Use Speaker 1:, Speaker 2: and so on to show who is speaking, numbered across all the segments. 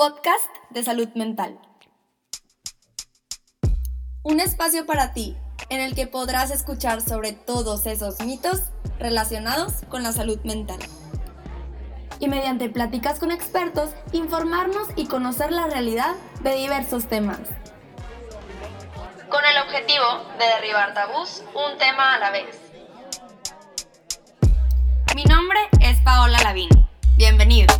Speaker 1: podcast de salud mental. Un espacio para ti en el que podrás escuchar sobre todos esos mitos relacionados con la salud mental. Y mediante pláticas con expertos, informarnos y conocer la realidad de diversos temas. Con el objetivo de derribar tabús un tema a la vez. Mi nombre es Paola Lavín. Bienvenidos.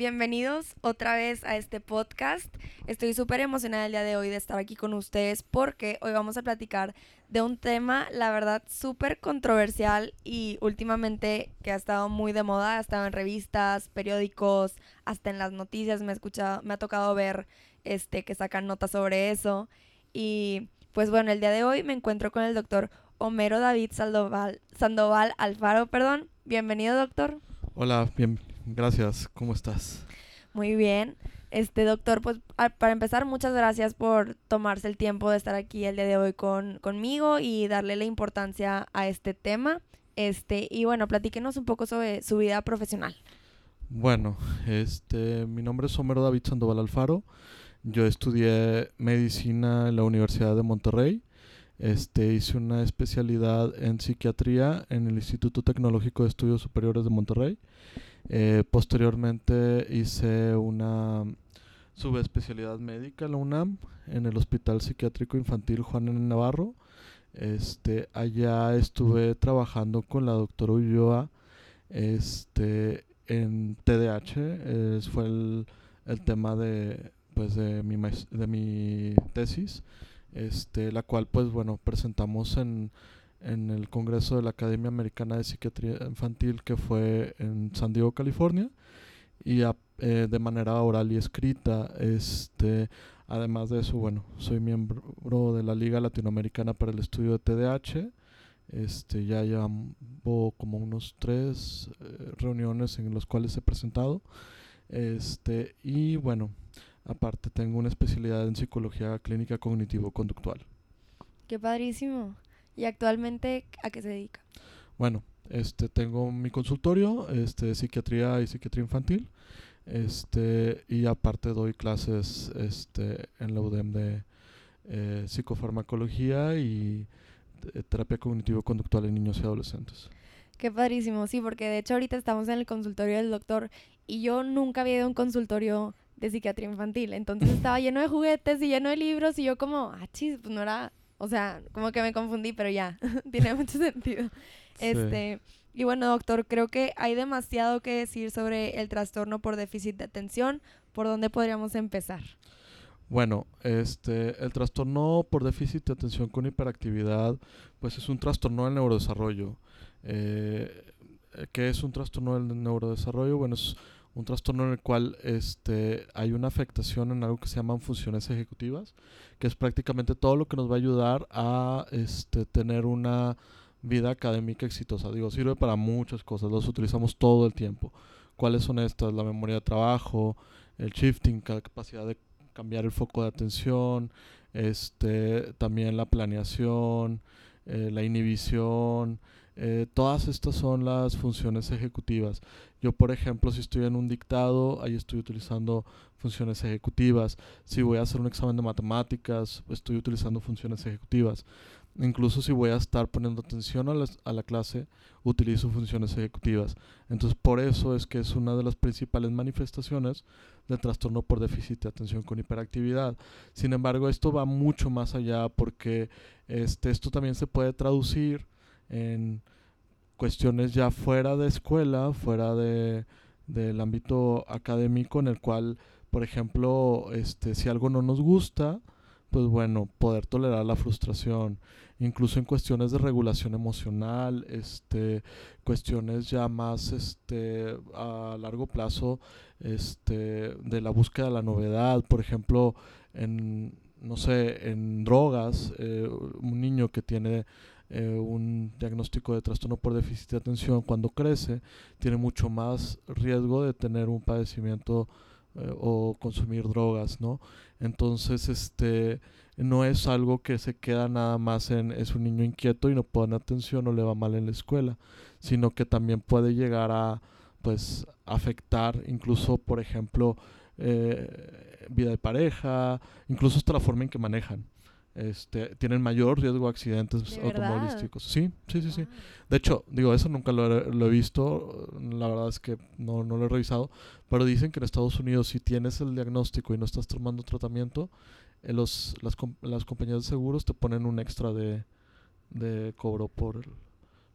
Speaker 2: Bienvenidos otra vez a este podcast. Estoy súper emocionada el día de hoy de estar aquí con ustedes porque hoy vamos a platicar de un tema, la verdad, súper controversial y últimamente que ha estado muy de moda, ha estado en revistas, periódicos, hasta en las noticias me, escuchado, me ha tocado ver este, que sacan notas sobre eso. Y pues bueno, el día de hoy me encuentro con el doctor Homero David Sandoval, Sandoval Alfaro, perdón. Bienvenido, doctor.
Speaker 3: Hola, bien, Gracias, ¿cómo estás?
Speaker 2: Muy bien. Este doctor, pues para empezar, muchas gracias por tomarse el tiempo de estar aquí el día de hoy con, conmigo y darle la importancia a este tema. Este, y bueno, platíquenos un poco sobre su vida profesional.
Speaker 3: Bueno, este, mi nombre es Homero David Sandoval Alfaro. Yo estudié medicina en la Universidad de Monterrey. Este, hice una especialidad en psiquiatría en el Instituto Tecnológico de Estudios Superiores de Monterrey. Eh, posteriormente hice una subespecialidad médica en la UNAM, en el Hospital Psiquiátrico Infantil Juan N. Navarro. Este, allá estuve trabajando con la doctora Ulloa este, en TDAH, fue el, el, tema de, pues, de, mi, de mi tesis, este, la cual pues bueno presentamos en en el Congreso de la Academia Americana de Psiquiatría Infantil que fue en San Diego, California, y eh, de manera oral y escrita. Este, además de eso, bueno, soy miembro de la Liga Latinoamericana para el Estudio de TDAH. Este, ya llevo como unos tres eh, reuniones en las cuales he presentado. Este, y bueno, aparte tengo una especialidad en psicología clínica cognitivo-conductual.
Speaker 2: Qué padrísimo. ¿Y actualmente a qué se dedica?
Speaker 3: Bueno, este tengo mi consultorio, este de psiquiatría y psiquiatría infantil. Este, y aparte doy clases este, en la UDEM de eh, psicofarmacología y terapia cognitivo-conductual en niños y adolescentes.
Speaker 2: Qué padrísimo, sí, porque de hecho ahorita estamos en el consultorio del doctor y yo nunca había ido a un consultorio de psiquiatría infantil, entonces estaba lleno de juguetes y lleno de libros y yo como, ah, chis, pues no era o sea, como que me confundí, pero ya, tiene mucho sentido. Este, y bueno, doctor, creo que hay demasiado que decir sobre el trastorno por déficit de atención. ¿Por dónde podríamos empezar?
Speaker 3: Bueno, este, el trastorno por déficit de atención con hiperactividad, pues es un trastorno del neurodesarrollo. Eh, ¿Qué es un trastorno del neurodesarrollo? Bueno, es un trastorno en el cual este, hay una afectación en algo que se llaman funciones ejecutivas, que es prácticamente todo lo que nos va a ayudar a este, tener una vida académica exitosa. Digo, sirve para muchas cosas, los utilizamos todo el tiempo. ¿Cuáles son estas? La memoria de trabajo, el shifting, la capacidad de cambiar el foco de atención, este, también la planeación, eh, la inhibición, eh, todas estas son las funciones ejecutivas. Yo, por ejemplo, si estoy en un dictado, ahí estoy utilizando funciones ejecutivas. Si voy a hacer un examen de matemáticas, estoy utilizando funciones ejecutivas. Incluso si voy a estar poniendo atención a la, a la clase, utilizo funciones ejecutivas. Entonces, por eso es que es una de las principales manifestaciones del trastorno por déficit de atención con hiperactividad. Sin embargo, esto va mucho más allá porque este, esto también se puede traducir en cuestiones ya fuera de escuela, fuera de, del ámbito académico en el cual, por ejemplo, este, si algo no nos gusta, pues bueno, poder tolerar la frustración, incluso en cuestiones de regulación emocional, este, cuestiones ya más este, a largo plazo, este, de la búsqueda de la novedad, por ejemplo, en, no sé, en drogas, eh, un niño que tiene eh, un diagnóstico de trastorno por déficit de atención cuando crece tiene mucho más riesgo de tener un padecimiento eh, o consumir drogas, ¿no? Entonces, este no es algo que se queda nada más en es un niño inquieto y no pone atención o le va mal en la escuela, sino que también puede llegar a pues afectar incluso, por ejemplo, eh, vida de pareja, incluso hasta la forma en que manejan. Este, tienen mayor riesgo de accidentes
Speaker 2: ¿De
Speaker 3: automovilísticos. Sí, sí, sí, sí. De hecho, digo, eso nunca lo he, lo he visto, la verdad es que no, no lo he revisado, pero dicen que en Estados Unidos si tienes el diagnóstico y no estás tomando tratamiento, eh, los, las, las compañías de seguros te ponen un extra de, de cobro por el,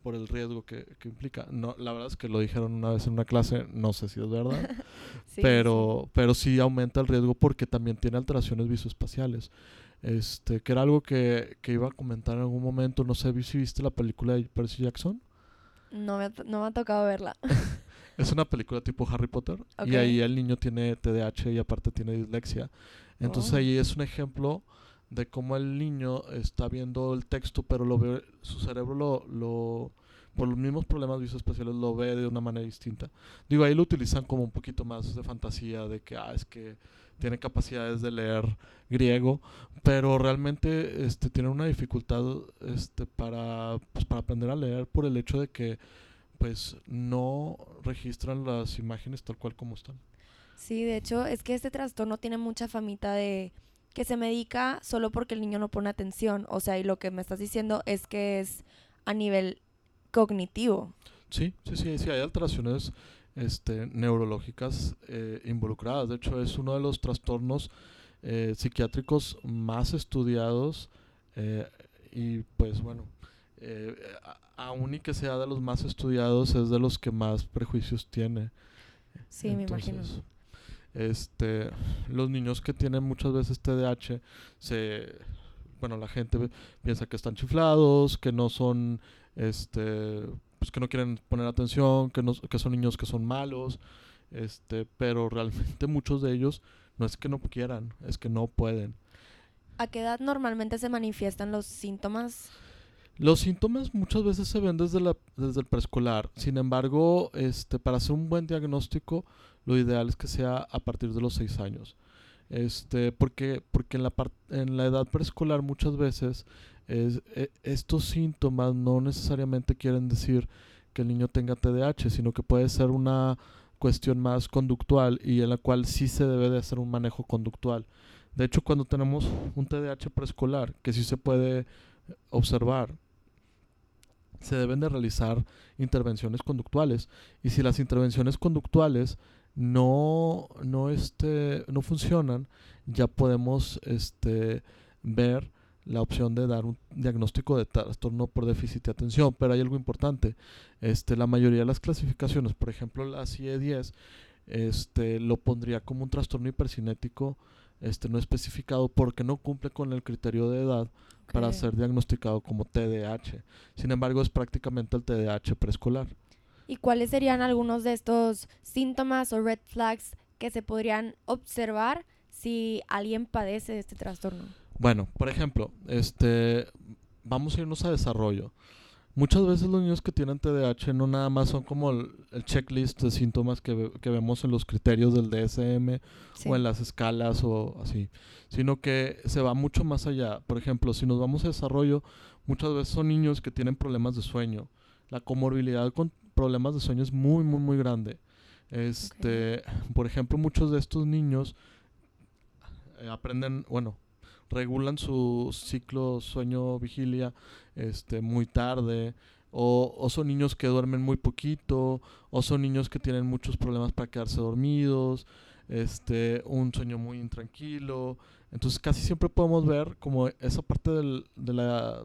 Speaker 3: por el riesgo que, que implica. No, la verdad es que lo dijeron una vez en una clase, no sé si es verdad,
Speaker 2: Sí,
Speaker 3: pero, pero sí aumenta el riesgo porque también tiene alteraciones visoespaciales. Este, que era algo que, que iba a comentar en algún momento, no sé si viste la película de Percy Jackson.
Speaker 2: No me, no me ha tocado verla.
Speaker 3: Es una película tipo Harry Potter y ahí el niño tiene TDAH y aparte tiene dislexia. Entonces
Speaker 2: Oh.
Speaker 3: ahí es un ejemplo de cómo el niño está viendo el texto, pero lo ve, su cerebro lo, lo por los mismos problemas visoespaciales lo ve de una manera distinta. Digo, ahí lo utilizan como un poquito más de fantasía, de que ah, es que tiene capacidades de leer griego, pero realmente este tiene una dificultad este para pues, para aprender a leer por el hecho de que pues no registran las imágenes tal cual como están.
Speaker 2: Sí, de hecho, es que este trastorno tiene mucha famita de que se medica solo porque el niño no pone atención. O sea, y lo que me estás diciendo es que es a nivel cognitivo.
Speaker 3: Sí, sí, sí, sí, hay alteraciones este, neurológicas eh, involucradas. De hecho, es uno de los trastornos eh, psiquiátricos más estudiados eh, y pues bueno, aún y que sea de los más estudiados, es de los que más prejuicios tiene.
Speaker 2: Sí, me imagino.
Speaker 3: Este, los niños que tienen muchas veces TDAH, se, bueno, la gente piensa que están chiflados, que no son, este, pues que no quieren poner atención, que, no, que son niños que son malos, este, pero realmente muchos de ellos no es que no quieran, es que no pueden.
Speaker 2: ¿A qué edad normalmente se manifiestan los síntomas?
Speaker 3: Los síntomas muchas veces se ven desde, la, desde el preescolar. Sin embargo, este, para hacer un buen diagnóstico, lo ideal es que sea a partir de los 6 años. Este, porque, porque en, la en la edad preescolar muchas veces es- e- estos síntomas no necesariamente quieren decir que el niño tenga TDAH, sino que puede ser una cuestión más conductual y en la cual sí se debe de hacer un manejo conductual. De hecho, cuando tenemos un TDAH preescolar, que sí se puede observar, se deben de realizar intervenciones conductuales y si las intervenciones conductuales no no este no funcionan ya podemos este ver la opción de dar un diagnóstico de trastorno por déficit de atención pero hay algo importante este la mayoría de las clasificaciones por ejemplo la CIE-10 este lo pondría como un trastorno hipercinético este no especificado porque no cumple con el criterio de edad para ser diagnosticado como TDAH. Sin embargo, es prácticamente el TDAH preescolar.
Speaker 2: ¿Y cuáles serían algunos de estos síntomas o red flags que se podrían observar si alguien padece de este trastorno?
Speaker 3: Bueno, por ejemplo, este vamos a irnos a desarrollo. Muchas veces los niños que tienen TDAH no nada más son como el, el checklist de síntomas que, ve- que vemos en los criterios del DSM
Speaker 2: Sí.
Speaker 3: o en las escalas o así, sino que se va mucho más allá. Por ejemplo, si nos vamos a desarrollo, muchas veces son niños que tienen problemas de sueño. La comorbilidad con problemas de sueño es muy, muy, muy grande. Este, por ejemplo, muchos de estos niños eh, aprenden, bueno, regulan su ciclo sueño-vigilia este, muy tarde, o, o son niños que duermen muy poquito, o son niños que tienen muchos problemas para quedarse dormidos, este, un sueño muy intranquilo. Entonces casi siempre podemos ver como esa parte del, de la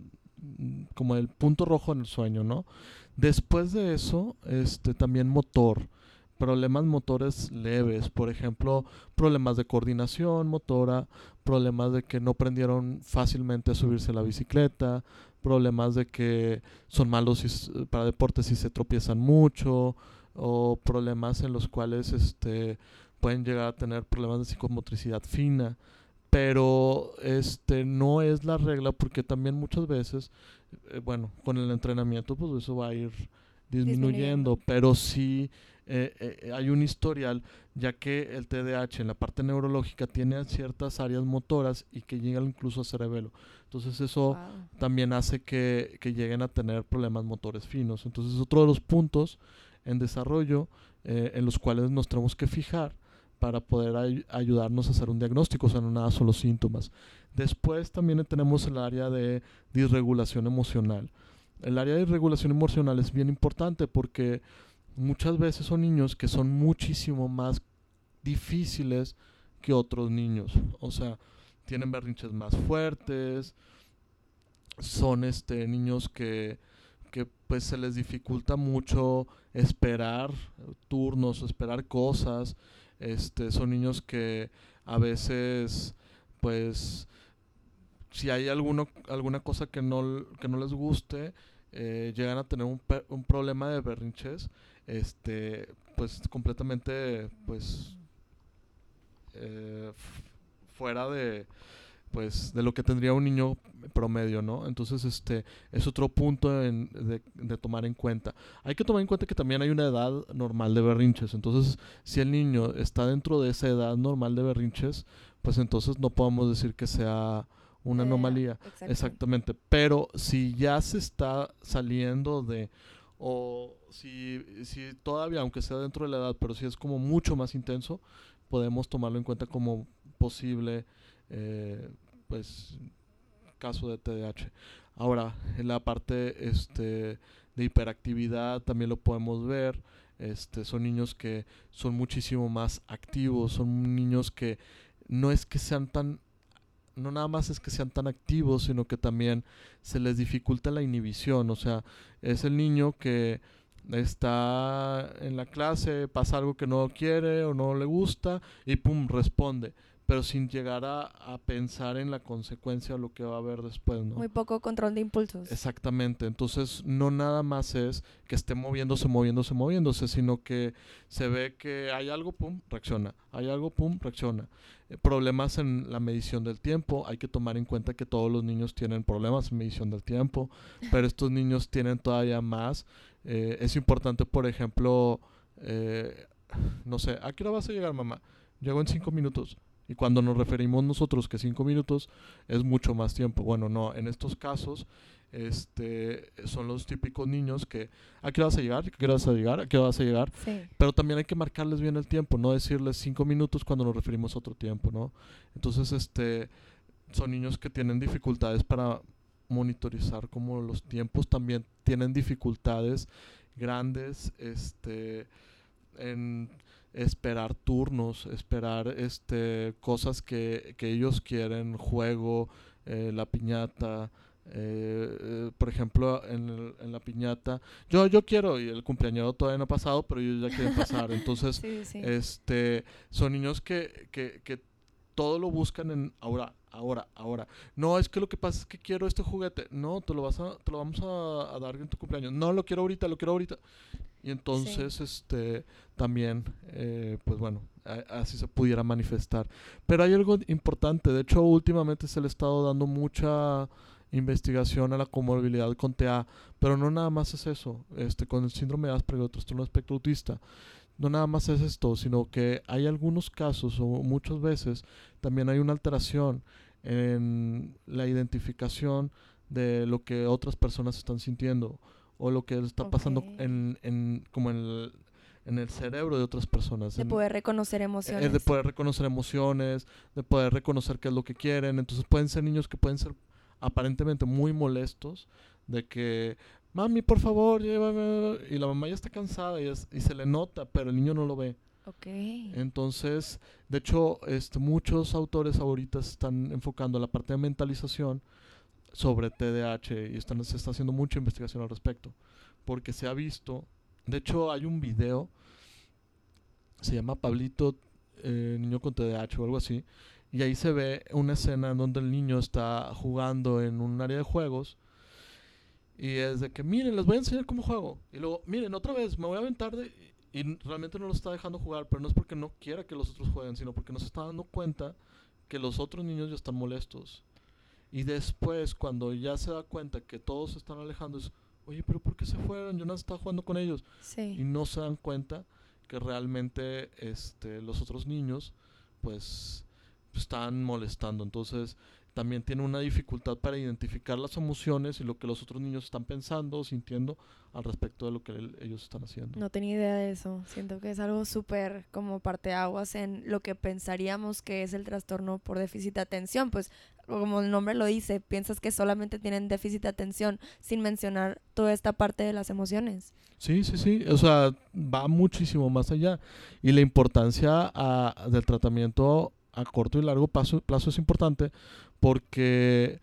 Speaker 3: como el punto rojo en el sueño, ¿no? Después de eso, este también motor, problemas motores leves, por ejemplo, problemas de coordinación motora, problemas de que no aprendieron fácilmente a subirse a la bicicleta, problemas de que son malos para deportes y se tropiezan mucho, o problemas en los cuales este pueden llegar a tener problemas de psicomotricidad fina. Pero este no es la regla porque también muchas veces eh, bueno con el entrenamiento pues eso va a ir disminuyendo,
Speaker 2: Disminuyendo.
Speaker 3: pero sí eh, eh, hay un historial ya que el TDAH en la parte neurológica tiene ciertas áreas motoras y que llegan incluso a cerebelo entonces eso
Speaker 2: Wow.
Speaker 3: también hace que, que lleguen a tener problemas motores finos. Entonces, otro de los puntos en desarrollo eh, en los cuales nos tenemos que fijar para poder ayudarnos a hacer un diagnóstico, o sea, no nada son los síntomas. Después también tenemos el área de disregulación emocional. El área de disregulación emocional es bien importante porque muchas veces son niños que son muchísimo más difíciles que otros niños. O sea, tienen berrinches más fuertes, son este niños que, que pues se les dificulta mucho esperar turnos, esperar cosas. Este, son niños que a veces pues si hay alguno, alguna cosa que no, que no les guste, eh, llegan a tener un, un, problema de berrinches, este, pues completamente, pues, eh, fuera de, pues, de lo que tendría un niño promedio, ¿no? Entonces, este, es otro punto de, de, tomar en cuenta. Hay que tomar en cuenta que también hay una edad normal de berrinches. Entonces, si el niño está dentro de esa edad normal de berrinches, pues entonces no podemos decir que sea una anomalía. Exactamente. Pero si ya se está saliendo de, o si, si todavía, aunque sea dentro de la edad, pero si es como mucho más intenso, podemos tomarlo en cuenta como posible, eh, pues, caso de TDAH. Ahora, en la parte este, de hiperactividad también lo podemos ver. Este, son niños que son muchísimo más activos, son niños que no es que sean tan no nada más es que sean tan activos, sino que también se les dificulta la inhibición. O sea, es el niño que está en la clase, pasa algo que no quiere o no le gusta y pum, responde pero sin llegar a, pensar en la consecuencia lo que va a haber después, ¿no?
Speaker 2: Muy poco control de impulsos.
Speaker 3: Exactamente, entonces no nada más es que esté moviéndose, moviéndose, moviéndose, sino que se ve que hay algo, pum, reacciona, hay algo, pum, reacciona. Problemas en la medición del tiempo, hay que tomar en cuenta que todos los niños tienen problemas en medición del tiempo, pero estos niños tienen todavía más. Eh, es importante, por ejemplo, eh, no sé, ¿a qué hora vas a llegar, mamá? Llego en cinco minutos y cuando nos referimos nosotros que cinco minutos es mucho más tiempo. Bueno, no, en estos casos este, son los típicos niños que ¿a qué vas a llegar? ¿A qué vas a llegar? ¿A qué vas a llegar? Pero también hay que marcarles bien el tiempo, no decirles cinco minutos cuando nos referimos a otro tiempo, ¿no? Entonces, este, son niños que tienen dificultades para monitorizar como los tiempos, también tienen dificultades grandes, este, en esperar turnos, esperar este cosas que, que ellos quieren, juego, eh, la piñata, eh, eh, por ejemplo, en, en, la piñata, yo yo quiero y el cumpleaños todavía no ha pasado, pero ellos ya quieren pasar. Entonces, este son niños que, que, que todo lo buscan en ahora, ahora, ahora. No, es que lo que pasa es que quiero este juguete. No, te lo vas a, te lo vamos a, a dar en tu cumpleaños. No, lo quiero ahorita, lo quiero ahorita. Y entonces, este, también, eh, pues bueno, así se pudiera manifestar. Pero hay algo importante, de hecho, últimamente se le ha estado dando mucha investigación a la comorbilidad con TA, pero no nada más es eso, este, con el síndrome de Asperger o trastorno espectro autista. No nada más es esto, sino que hay algunos casos o muchas veces también hay una alteración en la identificación de lo que otras personas están sintiendo o lo que está pasando en, en, como en el, en el cerebro de otras personas.
Speaker 2: De poder reconocer emociones.
Speaker 3: de poder reconocer emociones, de poder reconocer qué es lo que quieren. Entonces pueden ser niños que pueden ser aparentemente muy molestos de que, mami, por favor, llévame. Y la mamá ya está cansada y, y se le nota, pero el niño no lo ve.
Speaker 2: Okay.
Speaker 3: Entonces, de hecho, este, muchos autores ahorita están enfocando la parte de mentalización sobre TDAH y están, se está haciendo mucha investigación al respecto. Porque se ha visto, de hecho hay un video, se llama Pablito, eh, niño con TDAH o algo así, y ahí se ve una escena en donde el niño está jugando en un área de juegos. Y es de que, miren, les voy a enseñar cómo juego. Y luego, miren, otra vez, me voy a aventar de... Y realmente no lo está dejando jugar, pero no es porque no quiera que los otros jueguen, sino porque no se está dando cuenta que los otros niños ya están molestos. Y después, cuando ya se da cuenta que todos se están alejando, es, oye, pero ¿por qué se fueron? Yo no estaba jugando con ellos. Y no se dan cuenta que realmente este, los otros niños, pues, están molestando. Entonces, también tiene una dificultad para identificar las emociones y lo que los otros niños están pensando o sintiendo al respecto de lo que el- ellos están haciendo.
Speaker 2: No tenía idea de eso. Siento que es algo súper como parteaguas en lo que pensaríamos que es el trastorno por déficit de atención. Pues como el nombre lo dice, piensas que solamente tienen déficit de atención sin mencionar toda esta parte de las emociones.
Speaker 3: Sí, sí, sí. O sea, va muchísimo más allá. Y la importancia a- del tratamiento a corto y largo plazo, plazo es importante porque,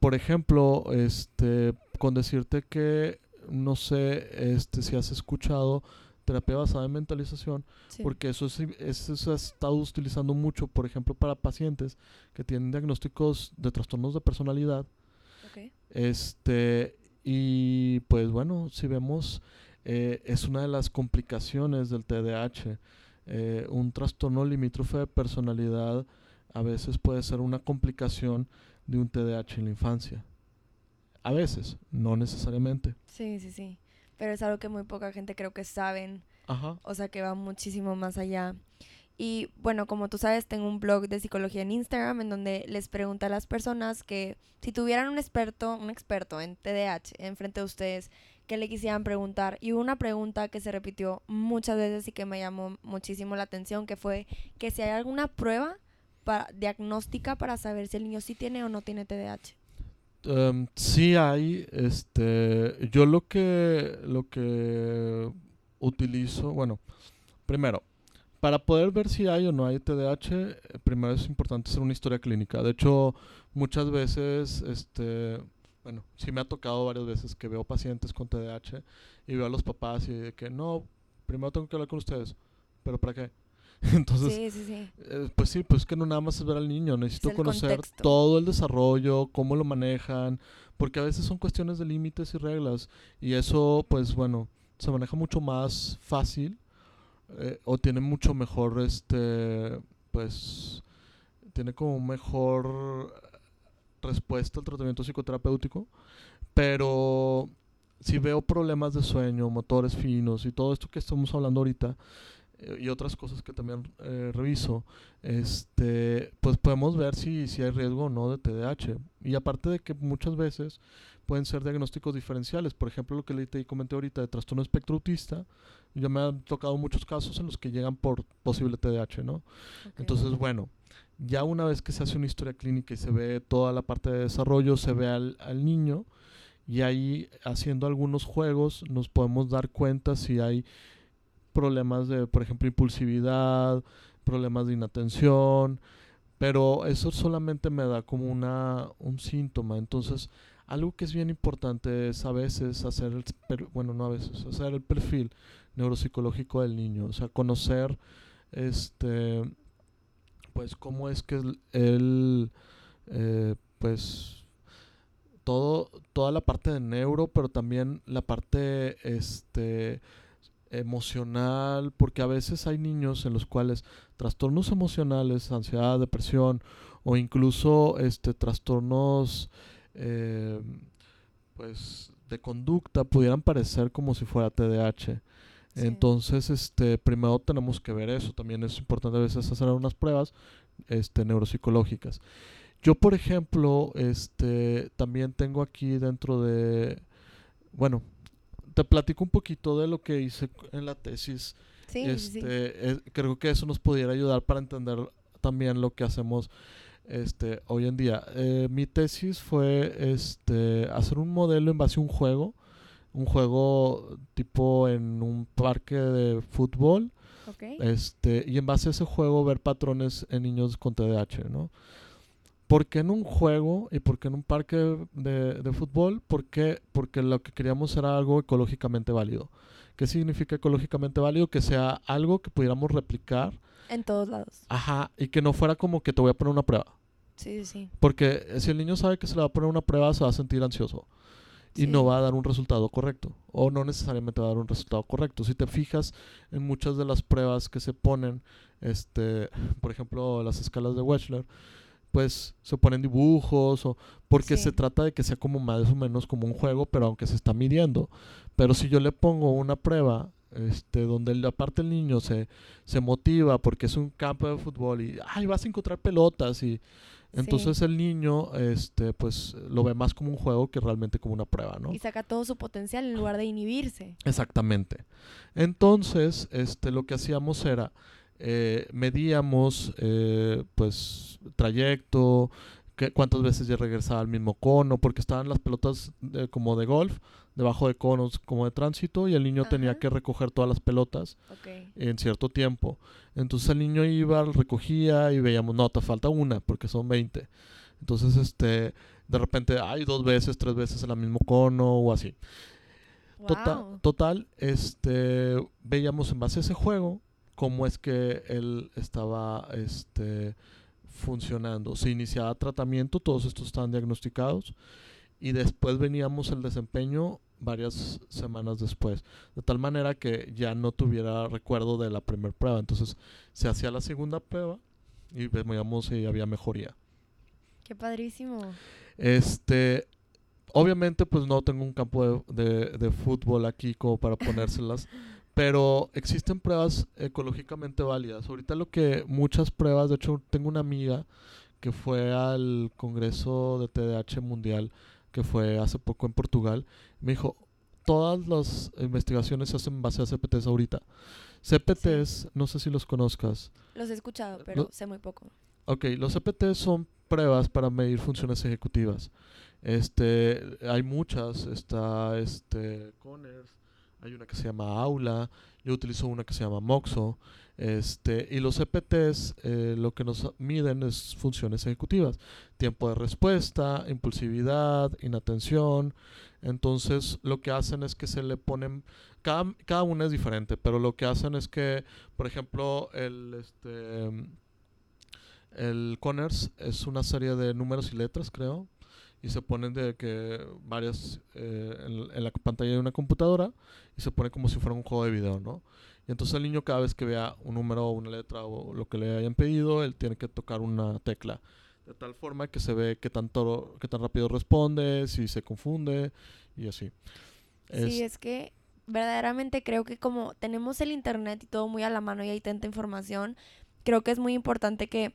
Speaker 3: por ejemplo, este, con decirte que, no sé, este, si has escuchado terapia basada en mentalización,
Speaker 2: Sí.
Speaker 3: porque eso, es, eso se ha estado utilizando mucho, por ejemplo, para pacientes que tienen diagnósticos de trastornos de personalidad.
Speaker 2: Ok.
Speaker 3: Este, y pues bueno, si vemos, eh, es una de las complicaciones del TDAH. Eh, un trastorno limítrofe de personalidad a veces puede ser una complicación de un TDAH en la infancia. A veces, no necesariamente.
Speaker 2: Sí, sí, sí. Pero es algo que muy poca gente creo que saben.
Speaker 3: Ajá.
Speaker 2: O sea, que va muchísimo más allá. Y bueno, como tú sabes, tengo un blog de psicología en Instagram en donde les pregunto a las personas que si tuvieran un experto, un experto en TDAH enfrente de ustedes, que le quisieran preguntar. Y una pregunta que se repitió muchas veces y que me llamó muchísimo la atención, que fue que si hay alguna prueba para, diagnóstica para saber si el niño sí tiene o no tiene TDAH.
Speaker 3: Em, sí hay, este, yo lo que, lo que utilizo, bueno, primero, para poder ver si hay o no hay TDAH, primero es importante hacer una historia clínica. De hecho, muchas veces, este, bueno, sí me ha tocado varias veces que veo pacientes con TDAH y veo a los papás y de que no, primero tengo que hablar con ustedes, pero ¿para qué? Entonces,
Speaker 2: sí, sí, sí.
Speaker 3: eh, pues sí, pues que no nada más es ver al niño, necesito conocer
Speaker 2: contexto.
Speaker 3: todo el desarrollo, cómo lo manejan, porque a veces son cuestiones de límites y reglas y eso pues bueno, se maneja mucho más fácil eh, o tiene mucho mejor este pues tiene como mejor respuesta al tratamiento psicoterapéutico, pero si veo problemas de sueño, motores finos y todo esto que estamos hablando ahorita, eh, y otras cosas que también eh, reviso, este, pues podemos ver si, si hay riesgo o no de TDAH. Y aparte de que muchas veces pueden ser diagnósticos diferenciales, por ejemplo, lo que le te comenté ahorita de trastorno espectro autista, ya me han tocado muchos casos en los que llegan por posible TDAH, ¿no?
Speaker 2: Ok.
Speaker 3: Entonces, bueno, ya una vez que se hace una historia clínica y se ve toda la parte de desarrollo, se ve al, niño y ahí haciendo algunos juegos nos podemos dar cuenta si hay problemas de, por ejemplo, impulsividad, problemas de inatención, pero eso solamente me da como una, un síntoma. Entonces, algo que es bien importante es a veces hacer el, bueno, no a veces, hacer el perfil neuropsicológico del niño, o sea, conocer este pues cómo es que él, eh, pues todo toda la parte de neuro pero también la parte este emocional porque a veces hay niños en los cuales trastornos emocionales ansiedad depresión o incluso este trastornos eh, pues de conducta pudieran parecer como si fuera TDAH
Speaker 2: Sí.
Speaker 3: entonces, este, primero tenemos que ver eso. También es importante a veces hacer unas pruebas este, neuropsicológicas. Yo, por ejemplo, este, también tengo aquí dentro de, bueno, te platico un poquito de lo que hice en la tesis.
Speaker 2: Sí,
Speaker 3: este,
Speaker 2: sí.
Speaker 3: eh, creo que eso nos pudiera ayudar para entender también lo que hacemos este, hoy en día. Eh, mi tesis fue este, hacer un modelo en base a un juego, un juego tipo en un parque de fútbol, este, y en base a ese juego ver patrones en niños con TDAH, ¿no? ¿Por qué en un juego y por qué en un parque de, de fútbol? ¿Por qué? Porque lo que queríamos era algo ecológicamente válido. ¿Qué significa ecológicamente válido? Que sea algo que pudiéramos replicar,
Speaker 2: En todos lados.
Speaker 3: ajá, y que no fuera como que te voy a poner una prueba.
Speaker 2: Sí, sí, sí.
Speaker 3: Porque si el niño sabe que se le va a poner una prueba, se va a sentir ansioso y
Speaker 2: Sí.
Speaker 3: no va a dar un resultado correcto o no necesariamente va a dar un resultado correcto. Si te fijas en muchas de las pruebas que se ponen, este, por ejemplo, las escalas de Wechsler, pues se ponen dibujos o porque
Speaker 2: Sí.
Speaker 3: se trata de que sea como más o menos como un juego, pero aunque se está midiendo. Pero si yo le pongo una prueba este, donde el- aparte el niño se, se motiva porque es un campo de fútbol y ay, vas a encontrar pelotas y Entonces el niño, este, pues lo ve más como un juego que realmente como una prueba, ¿no?
Speaker 2: Y saca todo su potencial en lugar de inhibirse.
Speaker 3: Exactamente. Entonces, este, lo que hacíamos era, eh, medíamos, eh, pues, trayecto, que, cuántas veces ya regresaba al mismo cono, porque estaban las pelotas eh, como de golf, debajo de conos como de tránsito, y el niño tenía
Speaker 2: Ajá.
Speaker 3: que recoger todas las pelotas
Speaker 2: Ok.
Speaker 3: en cierto tiempo. Entonces el niño iba, recogía y veíamos, no, te falta una, porque son 20. Entonces, este, de repente, hay dos veces, tres veces en el mismo cono o así. Total,
Speaker 2: Wow.
Speaker 3: total, este, veíamos en base a ese juego cómo es que él estaba, este, funcionando. Se iniciaba tratamiento, todos estos estaban diagnosticados y después veníamos el desempeño varias semanas después, de tal manera que ya no tuviera recuerdo de la primera prueba. Entonces se hacía la segunda prueba y veíamos si había mejoría.
Speaker 2: Qué padrísimo.
Speaker 3: Este, obviamente pues no tengo un campo de, de- de fútbol aquí como para ponérselas, pero existen pruebas ecológicamente válidas. Ahorita lo que muchas pruebas, de hecho tengo una amiga que fue al Congreso de TDAH Mundial, que fue hace poco en Portugal, me dijo, todas las investigaciones se hacen en base a CPTs ahorita. CPTs, no sé si los conozcas.
Speaker 2: Los he escuchado, pero
Speaker 3: Lo-
Speaker 2: sé muy poco.
Speaker 3: Ok, los CPT son pruebas para medir funciones ejecutivas. Este, hay muchas, está este Conners, hay una que se llama Aula, yo utilizo una que se llama Moxo, este, y los CPTs eh, lo que nos miden es funciones ejecutivas, tiempo de respuesta, impulsividad, inatención. Entonces, lo que hacen es que se le ponen cada, cada una es diferente, pero lo que hacen es que, por ejemplo, el este el Conners es una serie de números y letras, creo, y se ponen de que varias eh, en, en la pantalla de una computadora y se pone como si fuera un juego de video, ¿no? Y entonces el niño cada vez que vea un número o una letra o lo que le hayan pedido, él tiene que tocar una tecla de tal forma que se ve qué tanto qué tan rápido responde, si se confunde y así.
Speaker 2: Sí,
Speaker 3: Es-
Speaker 2: que verdaderamente creo que como tenemos el internet y todo muy a la mano y hay tanta información, creo que es muy importante que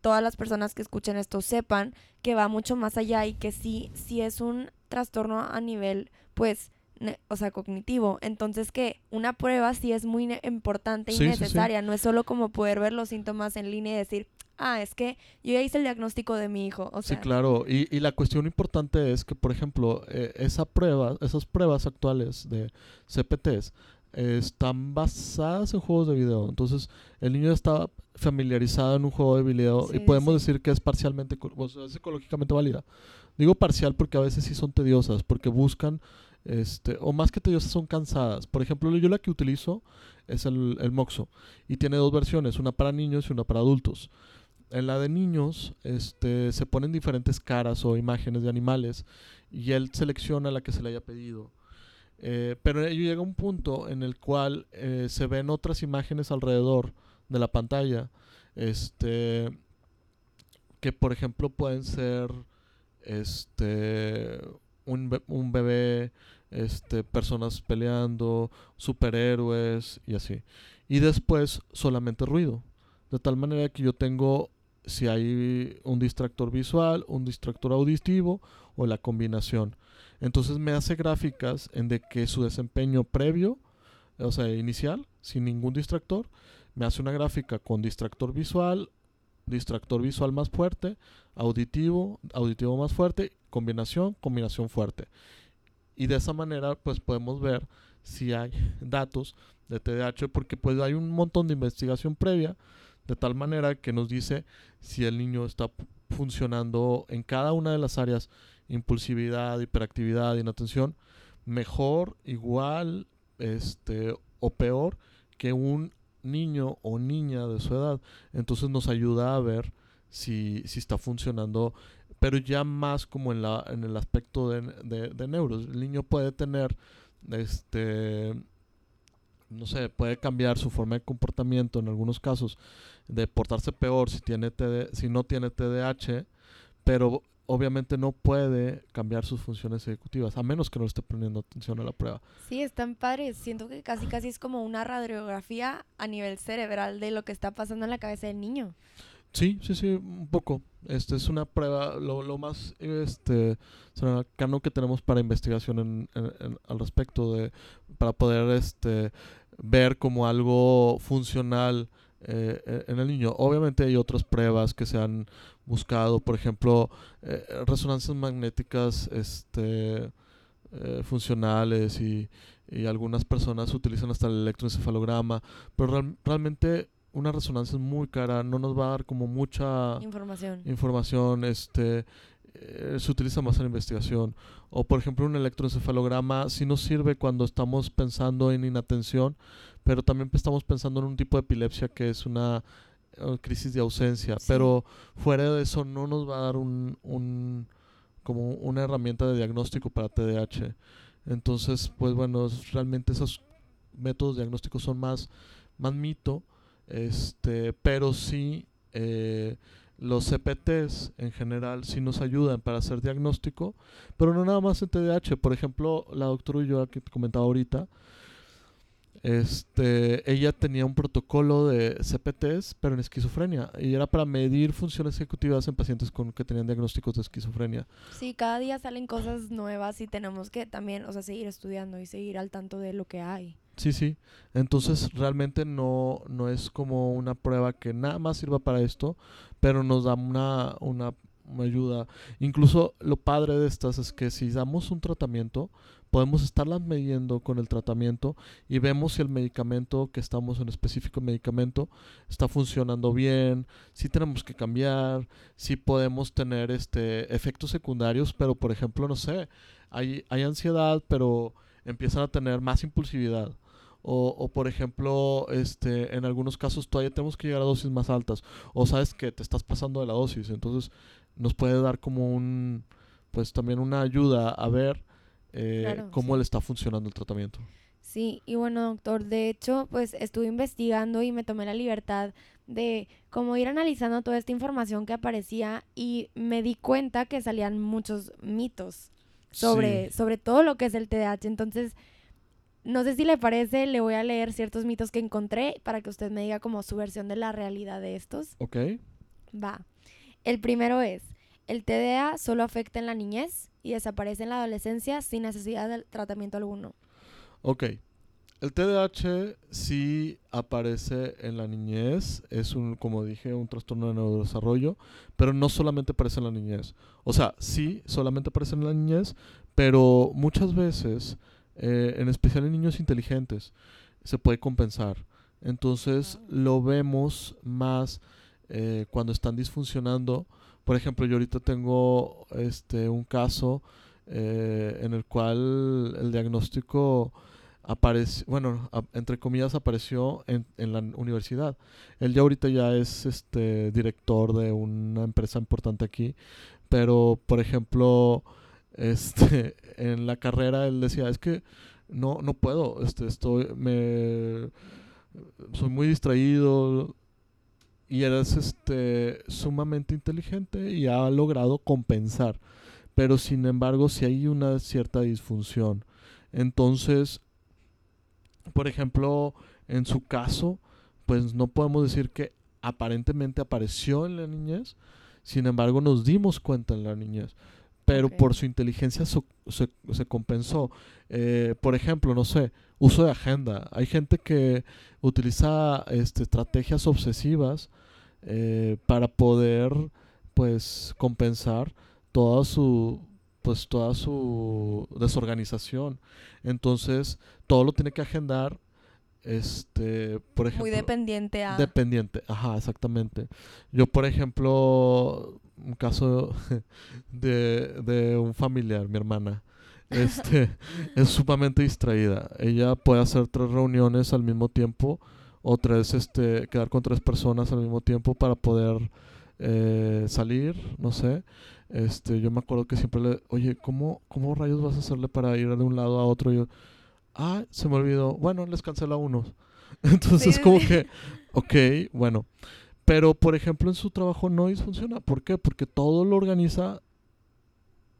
Speaker 2: todas las personas que escuchen esto sepan que va mucho más allá y que sí, sí es un trastorno a nivel, pues, o sea, cognitivo. Entonces que una prueba sí es muy importante y
Speaker 3: Sí, sí, sí.
Speaker 2: necesaria. No es solo como poder ver los síntomas en línea y decir, ah, es que yo ya hice el diagnóstico de mi hijo. O sea,
Speaker 3: sí, claro. Y, y la cuestión importante es que, por ejemplo, eh, esa prueba, esas pruebas actuales de CPTs eh, están basadas en juegos de video. Entonces, el niño está familiarizado en un juego de video y podemos
Speaker 2: sí.
Speaker 3: decir que es parcialmente, o sea, es ecológicamente válida. Digo parcial porque a veces sí son tediosas, porque buscan, este, o más que tediosas son cansadas. Por ejemplo, yo la que utilizo es el, el Moxo y tiene dos versiones, una para niños y una para adultos. En la de niños, este, se ponen diferentes caras o imágenes de animales y él selecciona la que se le haya pedido. Eh, pero llega un punto en el cual eh, se ven otras imágenes alrededor de la pantalla, este, que por ejemplo pueden ser, este, un, be- un bebé, este, personas peleando, superhéroes y así. Y después solamente ruido. De tal manera que yo tengo, si hay un distractor visual, un distractor auditivo o la combinación. Entonces me hace gráficas en de que su desempeño previo, o sea, inicial, sin ningún distractor, me hace una gráfica con distractor visual, distractor visual más fuerte, auditivo, auditivo más fuerte, combinación, combinación fuerte. Y de esa manera pues podemos ver si hay datos de TDAH porque pues hay un montón de investigación previa de tal manera que nos dice si el niño está funcionando en cada una de las áreas impulsividad, hiperactividad, inatención mejor, igual, este o peor que un niño o niña de su edad. Entonces nos ayuda a ver si, si está funcionando, pero ya más como en, la, en el aspecto de, de, de neuros. El niño puede tener, este, no sé, puede cambiar su forma de comportamiento en algunos casos, de portarse peor si, tiene TD si no tiene TDAH, pero obviamente no puede cambiar sus funciones ejecutivas, a menos que no esté poniendo atención a la prueba.
Speaker 2: Sí, están padres. Siento que casi casi es como una radiografía a nivel cerebral de lo que está pasando en la cabeza del niño.
Speaker 3: Sí, sí, sí, un poco. Este es una prueba, lo, más este, cercano que tenemos para investigación en, en- en- al respecto de para poder este ver como algo funcional eh, en el niño. Obviamente hay otras pruebas que se han buscado, por ejemplo, eh, resonancias magnéticas este, eh, funcionales y, y algunas personas utilizan hasta el electroencefalograma, pero real- realmente una resonancia es muy cara, no nos va a dar como mucha
Speaker 2: Información.
Speaker 3: información, este eh, se utiliza más en investigación. O por ejemplo un electroencefalograma sí nos sirve cuando estamos pensando en inatención, pero también estamos pensando en un tipo de epilepsia que es una eh, crisis de ausencia.
Speaker 2: Sí.
Speaker 3: Pero fuera de eso no nos va a dar un, un como una herramienta de diagnóstico para TDAH. Entonces, pues bueno, realmente esos métodos diagnósticos son más, más mito, este, pero sí eh, los CPTs en general sí nos ayudan para hacer diagnóstico, pero no nada más en TDAH. Por ejemplo, la doctora Ulloa que comentaba ahorita, este, ella tenía un protocolo de CPTs, pero en esquizofrenia, y era para medir funciones ejecutivas en pacientes con que tenían diagnósticos de esquizofrenia.
Speaker 2: Sí, cada día salen cosas nuevas y tenemos que también, o sea, seguir estudiando y seguir al tanto de lo que hay.
Speaker 3: Sí, sí. Entonces realmente no, no es como una prueba que nada más sirva para esto, pero nos da una, una, una ayuda. Incluso lo padre de estas es que si damos un tratamiento, podemos estarlas midiendo con el tratamiento y vemos si el medicamento que estamos en específico medicamento está funcionando bien, si tenemos que cambiar, si podemos tener este efectos secundarios, pero por ejemplo, no sé, hay, hay ansiedad, pero empiezan a tener más impulsividad. O, o, por ejemplo, este, en algunos casos todavía tenemos que llegar a dosis más altas. O sabes que te estás pasando de la dosis. Entonces nos puede dar como un, pues también una ayuda a ver eh,
Speaker 2: Claro,
Speaker 3: cómo
Speaker 2: sí.
Speaker 3: le está funcionando el tratamiento.
Speaker 2: Sí, y bueno, doctor, de hecho, pues estuve investigando y me tomé la libertad de como ir analizando toda esta información que aparecía y me di cuenta que salían muchos mitos sobre,
Speaker 3: Sí.
Speaker 2: sobre todo lo que es el TDAH. Entonces, no sé si le parece, le voy a leer ciertos mitos que encontré para que usted me diga como su versión de la realidad de estos.
Speaker 3: ¿Ok?
Speaker 2: Va. El primero es, el TDA solo afecta en la niñez y desaparece en la adolescencia sin necesidad de tratamiento alguno.
Speaker 3: Ok. El TDAH sí aparece en la niñez, es un, como dije, un trastorno de neurodesarrollo, pero no solamente aparece en la niñez. O sea, sí, solamente aparece en la niñez, pero muchas veces, eh, en especial en niños inteligentes, se puede compensar. Entonces
Speaker 2: Ah.
Speaker 3: lo vemos más eh, cuando están disfuncionando. Por ejemplo, yo ahorita tengo este un caso eh, en el cual el diagnóstico apareció, bueno, entre comillas apareció en, en la universidad. Él ya ahorita ya es este director de una empresa importante aquí, pero por ejemplo, este en la carrera él decía, es que no no puedo, este estoy me soy muy distraído y eres este sumamente inteligente y ha logrado compensar. Pero sin embargo si hay una cierta disfunción. Entonces por ejemplo en su caso pues no podemos decir que aparentemente apareció en la niñez sin embargo nos dimos cuenta en la niñez. Pero por su inteligencia so- se, se compensó. Eh, por ejemplo no sé uso de agenda. Hay gente que utiliza este, estrategias obsesivas eh, para poder pues compensar toda su pues toda su desorganización entonces todo lo tiene que agendar este por ejemplo
Speaker 2: Muy dependiente a...
Speaker 3: Dependiente, ajá, exactamente. Yo, por ejemplo, un caso de, de un familiar, mi hermana, este, es sumamente distraída. Ella puede hacer tres reuniones al mismo tiempo o tres, este, quedar con tres personas al mismo tiempo para poder eh, salir, no sé. Este, yo me acuerdo que siempre le, oye, ¿cómo, ¿cómo rayos vas a hacerle para ir de un lado a otro? Y yo, ah, se me olvidó. Bueno, les cancela uno. Entonces,
Speaker 2: Sí,
Speaker 3: como que, ok, bueno. Pero, por ejemplo, en su trabajo no disfunciona. ¿Por qué? Porque todo lo organiza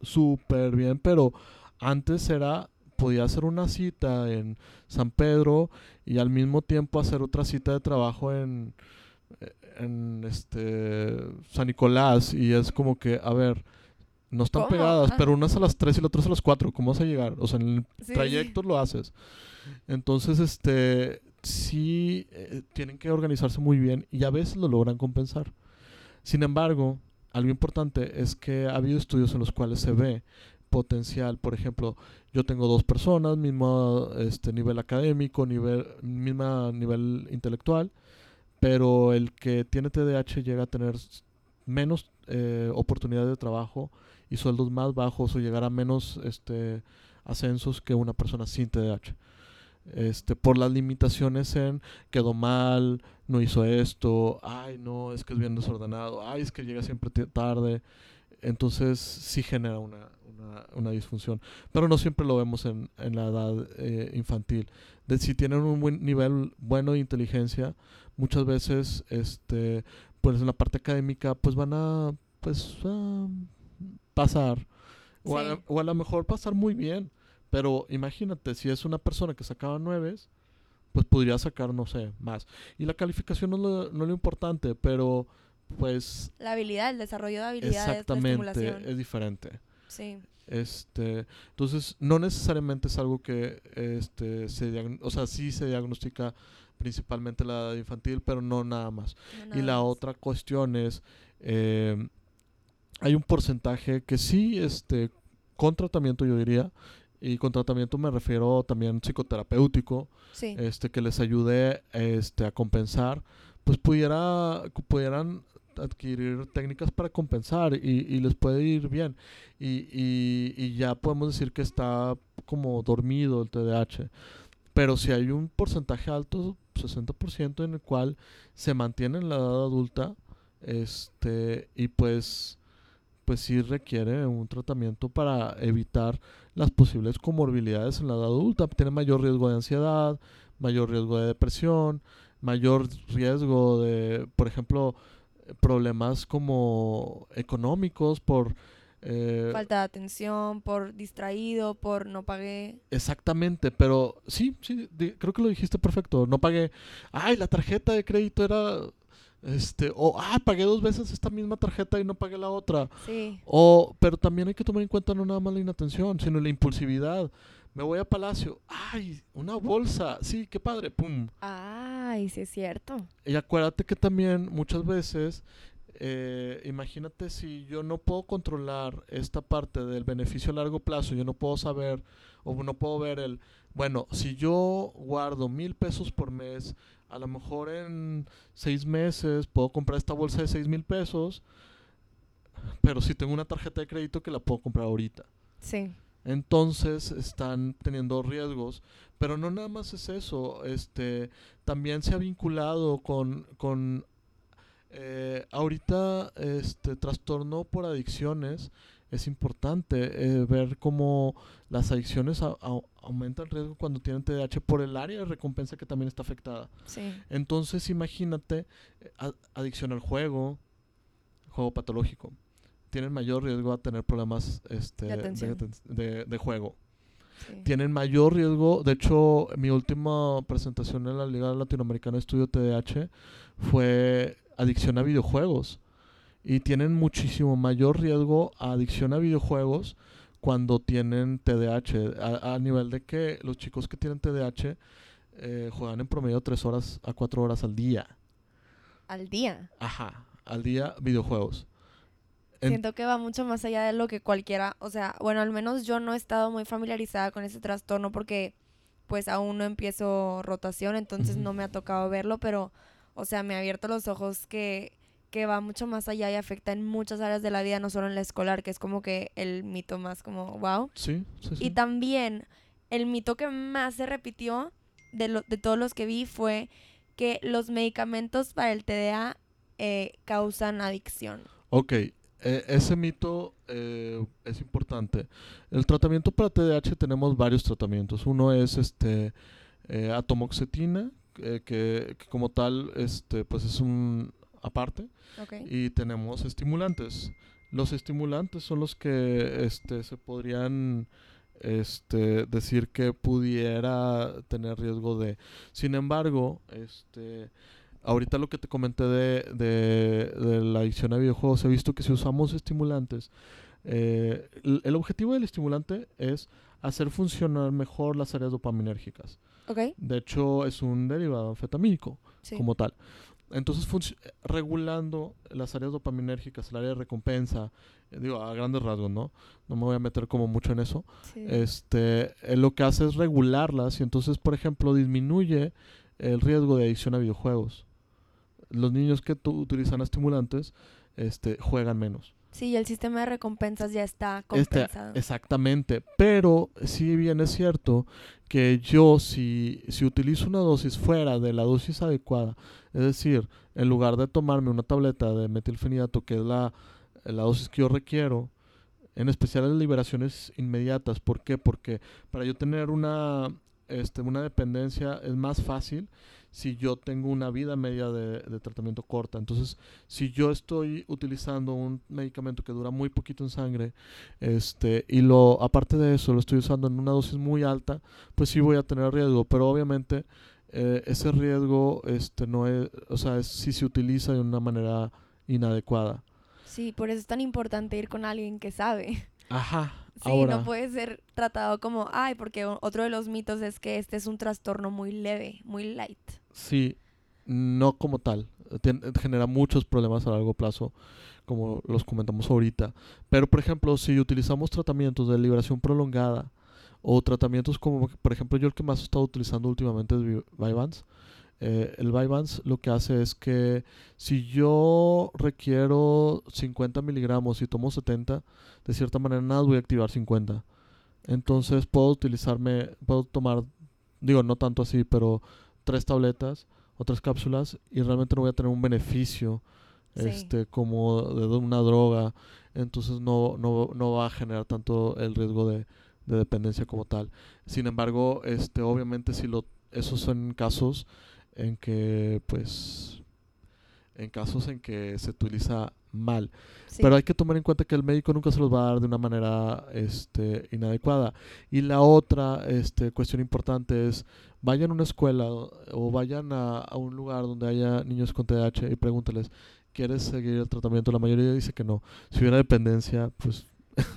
Speaker 3: súper bien, pero antes era, podía hacer una cita en San Pedro y al mismo tiempo hacer otra cita de trabajo en, en este San Nicolás y es como que, a ver, no están
Speaker 2: ¿Cómo?
Speaker 3: pegadas,
Speaker 2: Ah.
Speaker 3: pero una es a las 3 y la otra es a las 4, ¿cómo vas a llegar? O sea, en el
Speaker 2: Sí,
Speaker 3: trayecto lo haces. Entonces, este, sí, eh, tienen que organizarse muy bien y a veces lo logran compensar. Sin embargo, algo importante es que ha habido estudios en los cuales se ve potencial, por ejemplo, yo tengo dos personas, mismo este nivel académico, nivel misma nivel intelectual, pero el que tiene TDAH llega a tener menos eh, oportunidades de trabajo y sueldos más bajos o llegar a menos este ascensos que una persona sin TDAH. Este, por las limitaciones en quedó mal, no hizo esto, ay no, es que es bien desordenado, ay es que llega siempre tarde. Entonces sí genera una, una, una disfunción. Pero no siempre lo vemos en, en la edad eh, infantil. De, si tienen un buen nivel bueno de inteligencia, muchas veces este, pues en la parte académica pues van a pues a pasar. O, a,
Speaker 2: Sí.
Speaker 3: o a lo mejor pasar muy bien. Pero imagínate, si es una persona que sacaba nueves, pues podría sacar, no sé, más. Y la calificación no es lo, no es lo importante, pero pues
Speaker 2: La habilidad, el desarrollo de habilidades, la
Speaker 3: exactamente
Speaker 2: estimulación.
Speaker 3: es diferente.
Speaker 2: Sí.
Speaker 3: Este, entonces, no necesariamente es algo que este, se o sea, sí se diagnostica principalmente la edad infantil, pero no nada más.
Speaker 2: no
Speaker 3: Y la
Speaker 2: más.
Speaker 3: otra cuestión es, eh, hay un porcentaje que sí, este, con tratamiento yo diría, y con tratamiento me refiero también psicoterapéutico,
Speaker 2: Sí.
Speaker 3: este, que les ayude este, a compensar, pues pudiera, pudieran adquirir técnicas para compensar y, les puede ir bien. Y ya podemos decir que está como dormido el TDAH. Pero si hay un porcentaje alto, 60%, en el cual se mantiene en la edad adulta, este, y pues, pues sí requiere un tratamiento para evitar las posibles comorbilidades en la edad adulta. Tiene mayor riesgo de ansiedad, mayor riesgo de depresión, mayor riesgo de, por ejemplo, problemas como económicos por... eh,
Speaker 2: Falta de atención, por distraído, por no pagué.
Speaker 3: Exactamente, pero sí, sí, creo que lo dijiste perfecto. No pagué, ay, la tarjeta de crédito era, este, o, ah, pagué dos veces esta misma tarjeta y no pagué la otra.
Speaker 2: Sí.
Speaker 3: O, pero también hay que tomar en cuenta no nada más la inatención, sino la impulsividad. Me voy a Palacio, ay, una bolsa, sí, qué padre, pum.
Speaker 2: Ay, sí es cierto.
Speaker 3: Y acuérdate que también muchas veces, eh, imagínate si yo no puedo controlar esta parte del beneficio a largo plazo, yo no puedo saber o no puedo ver el, bueno, si yo guardo mil pesos por mes, a lo mejor en seis meses puedo comprar esta bolsa de seis mil pesos, pero si tengo una tarjeta de crédito que la puedo comprar ahorita.
Speaker 2: Sí.
Speaker 3: Entonces están teniendo riesgos, pero no nada más es eso, este también se ha vinculado con, con eh, ahorita este trastorno por adicciones. Es importante eh, ver cómo las adicciones a- a- aumentan el riesgo cuando tienen TDAH por el área de recompensa que también está afectada.
Speaker 2: Sí.
Speaker 3: Entonces imagínate eh, a- adicción al juego, juego patológico. Tienen mayor riesgo a tener problemas este,
Speaker 2: De
Speaker 3: de- de juego
Speaker 2: sí.
Speaker 3: tienen mayor riesgo. De hecho, mi última presentación en la Liga Latinoamericana de Estudio TDAH fue adicción a videojuegos. Y tienen muchísimo mayor riesgo a adicción a videojuegos cuando tienen TDAH. A, a nivel de que los chicos que tienen TDAH eh, juegan en promedio 3 horas a 4 horas al día.
Speaker 2: Al día.
Speaker 3: Ajá, al día videojuegos. En-
Speaker 2: Siento que va mucho más allá de lo que cualquiera, o sea, bueno, al menos yo no he estado muy familiarizada con ese trastorno porque pues aún no empiezo rotación, entonces no me ha tocado verlo, pero, o sea, me ha abierto los ojos que, que va mucho más allá y afecta en muchas áreas de la vida, no solo en la escolar, que es como que el mito más como, wow.
Speaker 3: sí, sí, sí.
Speaker 2: Y también el mito que más se repitió de, lo- de todos los que vi fue que los medicamentos para el TDA eh, causan adicción.
Speaker 3: Ok, eh, ese mito eh, es importante. El tratamiento para TDAH tenemos varios tratamientos. Uno es este eh, atomoxetina, eh, que, que como tal este, pues es un aparte,
Speaker 2: Ok.
Speaker 3: y tenemos estimulantes. Los estimulantes son los que este, se podrían este, decir que pudiera tener riesgo de. Sin embargo, este, ahorita lo que te comenté de, de, de la adicción a videojuegos, he visto que si usamos estimulantes, eh, el, el objetivo del estimulante es hacer funcionar mejor las áreas dopaminérgicas.
Speaker 2: Ok,
Speaker 3: De hecho, es un derivado anfetamínico
Speaker 2: sí.
Speaker 3: como tal. Entonces, regulando las áreas dopaminérgicas, el área de recompensa, eh, digo, a grandes rasgos, ¿no? No me voy a meter como mucho en eso.
Speaker 2: sí.
Speaker 3: Este, eh, lo que hace es regularlas y entonces, por ejemplo, disminuye el riesgo de adicción a videojuegos. Los niños que tu- utilizan estimulantes, este, juegan menos.
Speaker 2: Sí, el sistema de recompensas ya está
Speaker 3: Este,
Speaker 2: compensado.
Speaker 3: exactamente. Pero si bien es cierto que yo si, si utilizo una dosis fuera de la dosis adecuada, es decir, en lugar de tomarme una tableta de metilfenidato, que es la, la dosis que yo requiero, en especial en liberaciones inmediatas, ¿por qué? Porque para yo tener una, este, una dependencia es más fácil si yo tengo una vida media de, de tratamiento corta. Entonces, si yo estoy utilizando un medicamento que dura muy poquito en sangre, este, y lo, aparte de eso, lo estoy usando en una dosis muy alta, pues sí voy a tener riesgo, pero obviamente eh, ese riesgo, este, no es, o sea, es si se utiliza de una manera inadecuada.
Speaker 2: Sí, por eso es tan importante ir con alguien que sabe.
Speaker 3: Ajá.
Speaker 2: Sí,
Speaker 3: Ahora,
Speaker 2: no puede ser tratado como, ay, porque otro de los mitos es que este es un trastorno muy leve, muy light.
Speaker 3: Sí, no como tal. Genera muchos problemas a largo plazo, como los comentamos ahorita. Pero, por ejemplo, si utilizamos tratamientos de liberación prolongada o tratamientos como, por ejemplo, yo el que más he estado utilizando últimamente es Vyvanse. Eh, el Vyvanse lo que hace es que si yo requiero 50 miligramos y tomo 70, de cierta manera nada voy a activar 50. Entonces puedo utilizarme, puedo tomar, digo, no tanto así, pero tres tabletas o tres cápsulas y realmente no voy a tener un beneficio
Speaker 2: Sí.
Speaker 3: este como de una droga entonces no, no, no va a generar tanto el riesgo de, de dependencia como tal sin embargo este obviamente si lo esos son casos en que pues en casos en que se utiliza mal
Speaker 2: Sí.
Speaker 3: pero hay que tomar en cuenta que el médico nunca se los va a dar de una manera este, inadecuada. Y la otra este, cuestión importante es, vayan a una escuela o- vayan a, a un lugar donde haya niños con TDAH y pregúnteles, ¿quieres seguir el tratamiento? La mayoría dice que no. Si hubiera dependencia, pues,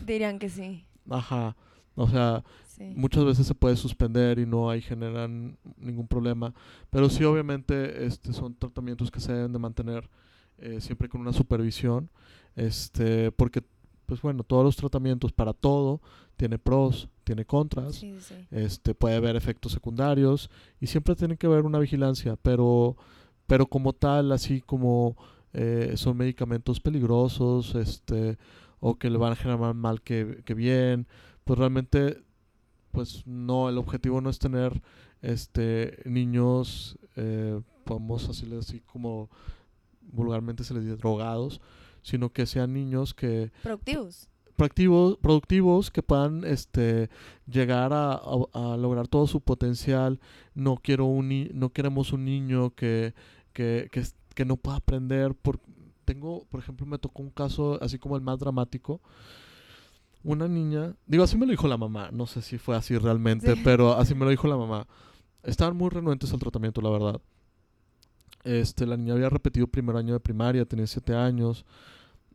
Speaker 2: Dirían que sí.
Speaker 3: ajá. O sea,
Speaker 2: Sí.
Speaker 3: muchas veces se puede suspender y no hay generan ningún problema pero sí obviamente este son tratamientos que se deben de mantener eh, siempre con una supervisión este porque pues bueno todos los tratamientos para todo tiene pros tiene contras
Speaker 2: Sí, sí, sí.
Speaker 3: este puede haber efectos secundarios y siempre tiene que haber una vigilancia pero pero como tal así como eh, son medicamentos peligrosos este o que le van a generar más mal que, que bien pues realmente pues no el objetivo no es tener este niños eh, podemos así así como vulgarmente se les dice drogados sino que sean niños que
Speaker 2: Productivos.
Speaker 3: productivos, productivos que puedan este llegar a, a- a lograr todo su potencial. No quiero un ni- no queremos un niño que, que, que, que no pueda aprender. Por, tengo, por ejemplo, me tocó un caso así como el más dramático. Una niña, digo, así me lo dijo la mamá, no sé si fue así realmente,
Speaker 2: Sí.
Speaker 3: pero así me lo dijo la mamá. Estaban muy renuentes al tratamiento, la verdad. Este, la niña había repetido primer año de primaria, tenía siete años.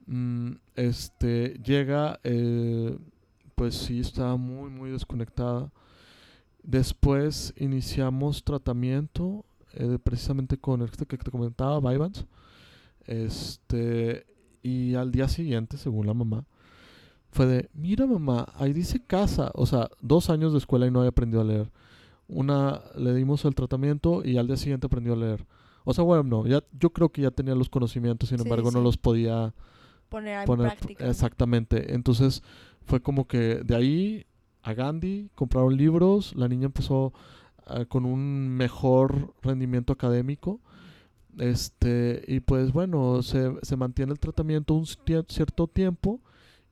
Speaker 3: Mm, este, llega, eh, pues sí, estaba muy, muy desconectada. Después iniciamos tratamiento, eh, precisamente con este que te comentaba, Vyvanse. Este, y al día siguiente, según la mamá, fue de, mira mamá, ahí dice casa. O sea, dos años de escuela y no había aprendido a leer. Una, le dimos el tratamiento y al día siguiente aprendió a leer. O sea, bueno, no, ya, yo creo que ya tenía los conocimientos, sin
Speaker 2: Sí,
Speaker 3: embargo no los podía
Speaker 2: Poner en
Speaker 3: poner
Speaker 2: práctica.
Speaker 3: exactamente. Entonces fue como que de ahí a Gandhi compraron libros, la niña empezó ah, con un mejor rendimiento académico. Este, y pues bueno, se, se mantiene el tratamiento un cierto tiempo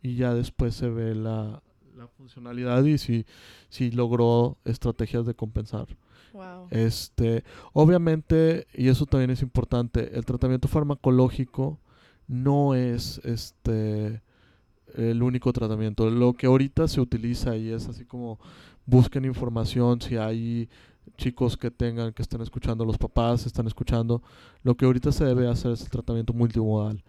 Speaker 3: y ya después se ve la, la funcionalidad y si, si logró estrategias de compensar.
Speaker 2: Wow.
Speaker 3: Este, obviamente, y eso también es importante, el tratamiento farmacológico no es este el único tratamiento. Lo que ahorita se utiliza y es así como busquen información si hay chicos que tengan, que estén escuchando, los papás están escuchando, lo que ahorita se debe hacer es el tratamiento multimodal.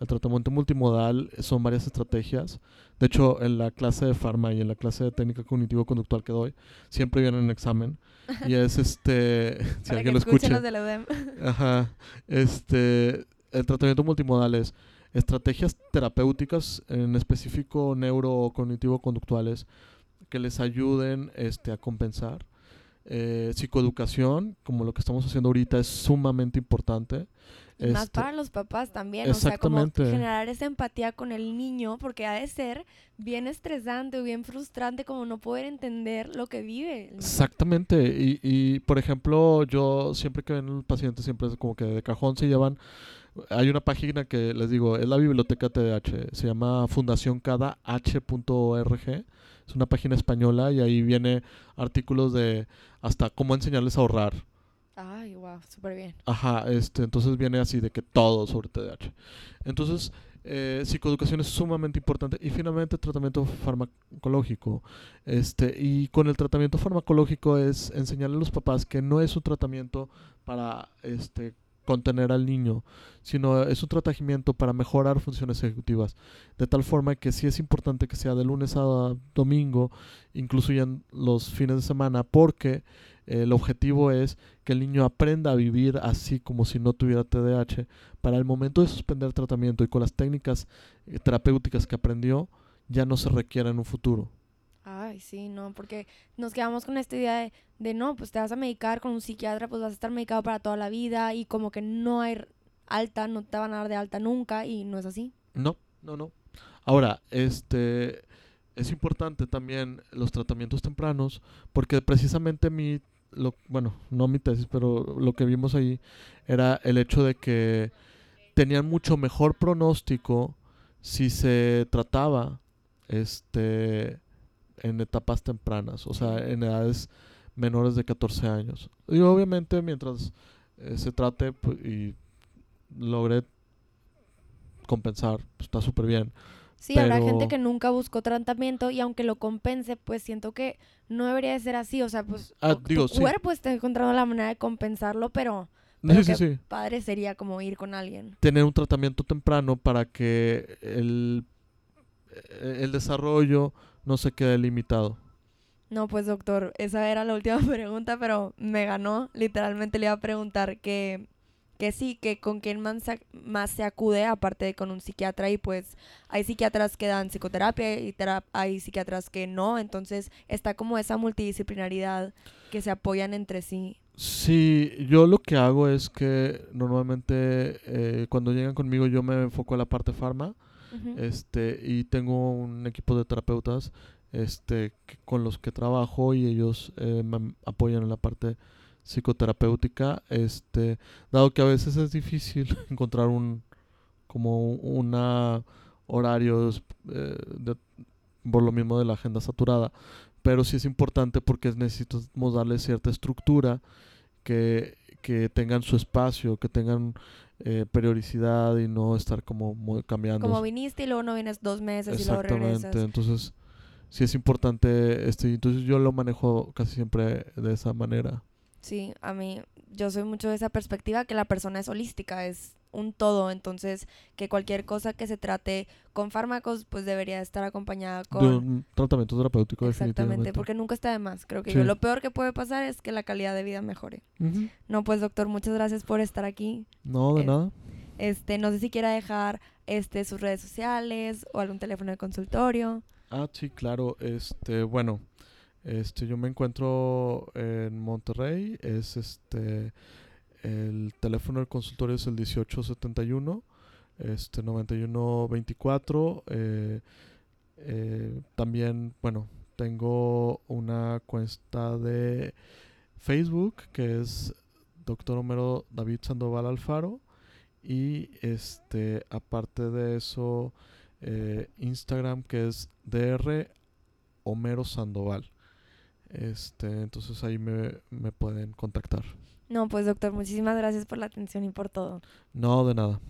Speaker 3: El tratamiento multimodal son varias estrategias. De hecho, en la clase de farma y en la clase de técnica cognitivo-conductual que doy, siempre viene en examen. Y es este, si
Speaker 2: Para
Speaker 3: alguien
Speaker 2: que
Speaker 3: lo
Speaker 2: escuchen
Speaker 3: escucha.
Speaker 2: de la UDEM.
Speaker 3: Ajá. Este, el tratamiento multimodal es estrategias terapéuticas, en específico neurocognitivo-conductuales, que les ayuden este, a compensar. Eh, psicoeducación, como lo que estamos haciendo ahorita, es sumamente importante.
Speaker 2: Más
Speaker 3: Este,
Speaker 2: para los papás también, o sea, como generar esa empatía con el niño, porque ha de ser bien estresante o bien frustrante como no poder entender lo que vive. el.
Speaker 3: Exactamente. Y, y, por ejemplo, yo siempre que ven un paciente, siempre es como que de cajón se llevan. Hay una página que les digo, es la biblioteca TDAH, se llama fundacioncadah.org. Es una página española y ahí viene artículos de hasta cómo enseñarles a ahorrar.
Speaker 2: Ay, wow, súper bien.
Speaker 3: Ajá, este, entonces viene así de que todo sobre TDAH. Entonces, eh, psicoeducación es sumamente importante y finalmente tratamiento farmacológico. Este, y con el tratamiento farmacológico es enseñarle a los papás que no es un tratamiento para este contener al niño, sino es un tratamiento para mejorar funciones ejecutivas, de tal forma que sí es importante que sea de lunes a domingo, incluso ya en los fines de semana, porque el objetivo es que el niño aprenda a vivir así como si no tuviera TDAH, para el momento de suspender tratamiento y con las técnicas eh, terapéuticas que aprendió, ya no se requiera en un futuro.
Speaker 2: Ay, sí, no, porque nos quedamos con esta idea de, de no, pues te vas a medicar con un psiquiatra, pues vas a estar medicado para toda la vida y como que no hay alta, no te van a dar de alta nunca y no es así.
Speaker 3: No, no, no. Ahora, este es importante también los tratamientos tempranos, porque precisamente mi, lo, bueno, no mi tesis, pero lo que vimos ahí era el hecho de que tenían mucho mejor pronóstico si se trataba, este, en etapas tempranas, o sea, en edades menores de 14 años. Y obviamente mientras eh, se trate pu- y logre compensar, pues, está súper bien.
Speaker 2: Sí, habrá
Speaker 3: Pero-
Speaker 2: gente que nunca buscó tratamiento y aunque lo compense, pues siento que no debería de ser así, o sea, pues
Speaker 3: Ah,
Speaker 2: tu-
Speaker 3: digo, sí.
Speaker 2: cuerpo está encontrando la manera de compensarlo, pero Pero
Speaker 3: Sí, sí, sí.
Speaker 2: padre sería como ir con alguien.
Speaker 3: Tener un tratamiento temprano para que el, eh, el desarrollo no se quede limitado.
Speaker 2: No, pues doctor, esa era la última pregunta, pero me ganó. Literalmente le iba a preguntar que, que sí, que con quién más se, acude, aparte de con un psiquiatra, y pues hay psiquiatras que dan psicoterapia y hay psiquiatras que no, entonces está como esa multidisciplinaridad que se apoyan entre sí.
Speaker 3: Sí, yo lo que hago es que normalmente eh, cuando llegan conmigo yo me enfoco en la parte farma este y tengo un equipo de terapeutas este que- con los que trabajo y ellos eh, me apoyan en la parte psicoterapéutica este dado que a veces es difícil encontrar un como una horarios eh, de- por lo mismo de la agenda saturada pero sí es importante porque es- necesitamos darle cierta estructura que, que tengan su espacio que tengan eh, periodicidad y no estar como muy cambiando
Speaker 2: Como viniste y luego no vienes dos meses y luego
Speaker 3: Exactamente,
Speaker 2: regresas.
Speaker 3: entonces sí es importante, este, entonces yo lo manejo casi siempre de esa manera.
Speaker 2: Sí, a mí, yo soy mucho de esa perspectiva que la persona es holística, es un todo, entonces que cualquier cosa que se trate con fármacos, pues debería estar acompañada
Speaker 3: De
Speaker 2: con...
Speaker 3: un tratamiento terapéutico
Speaker 2: Exactamente, porque nunca está de más. Creo que
Speaker 3: Sí.
Speaker 2: yo lo peor que puede pasar es que la calidad de vida mejore. No, pues doctor, muchas gracias por estar aquí.
Speaker 3: No, de
Speaker 2: Eh,
Speaker 3: nada.
Speaker 2: Este, no sé si quiera dejar este sus redes sociales o algún teléfono de consultorio.
Speaker 3: Ah, sí, claro, este, bueno, este, yo me encuentro en Monterrey, es este, el teléfono del consultorio es el 1871, este, 9124, eh, eh, también, bueno, tengo una cuenta de Facebook que es Doctor Homero David Sandoval Alfaro y este, aparte de eso, eh, Instagram que es DR Homero Sandoval. Este, entonces ahí me, me pueden contactar.
Speaker 2: No, pues doctor, muchísimas gracias por la atención y por todo.
Speaker 3: No, de nada.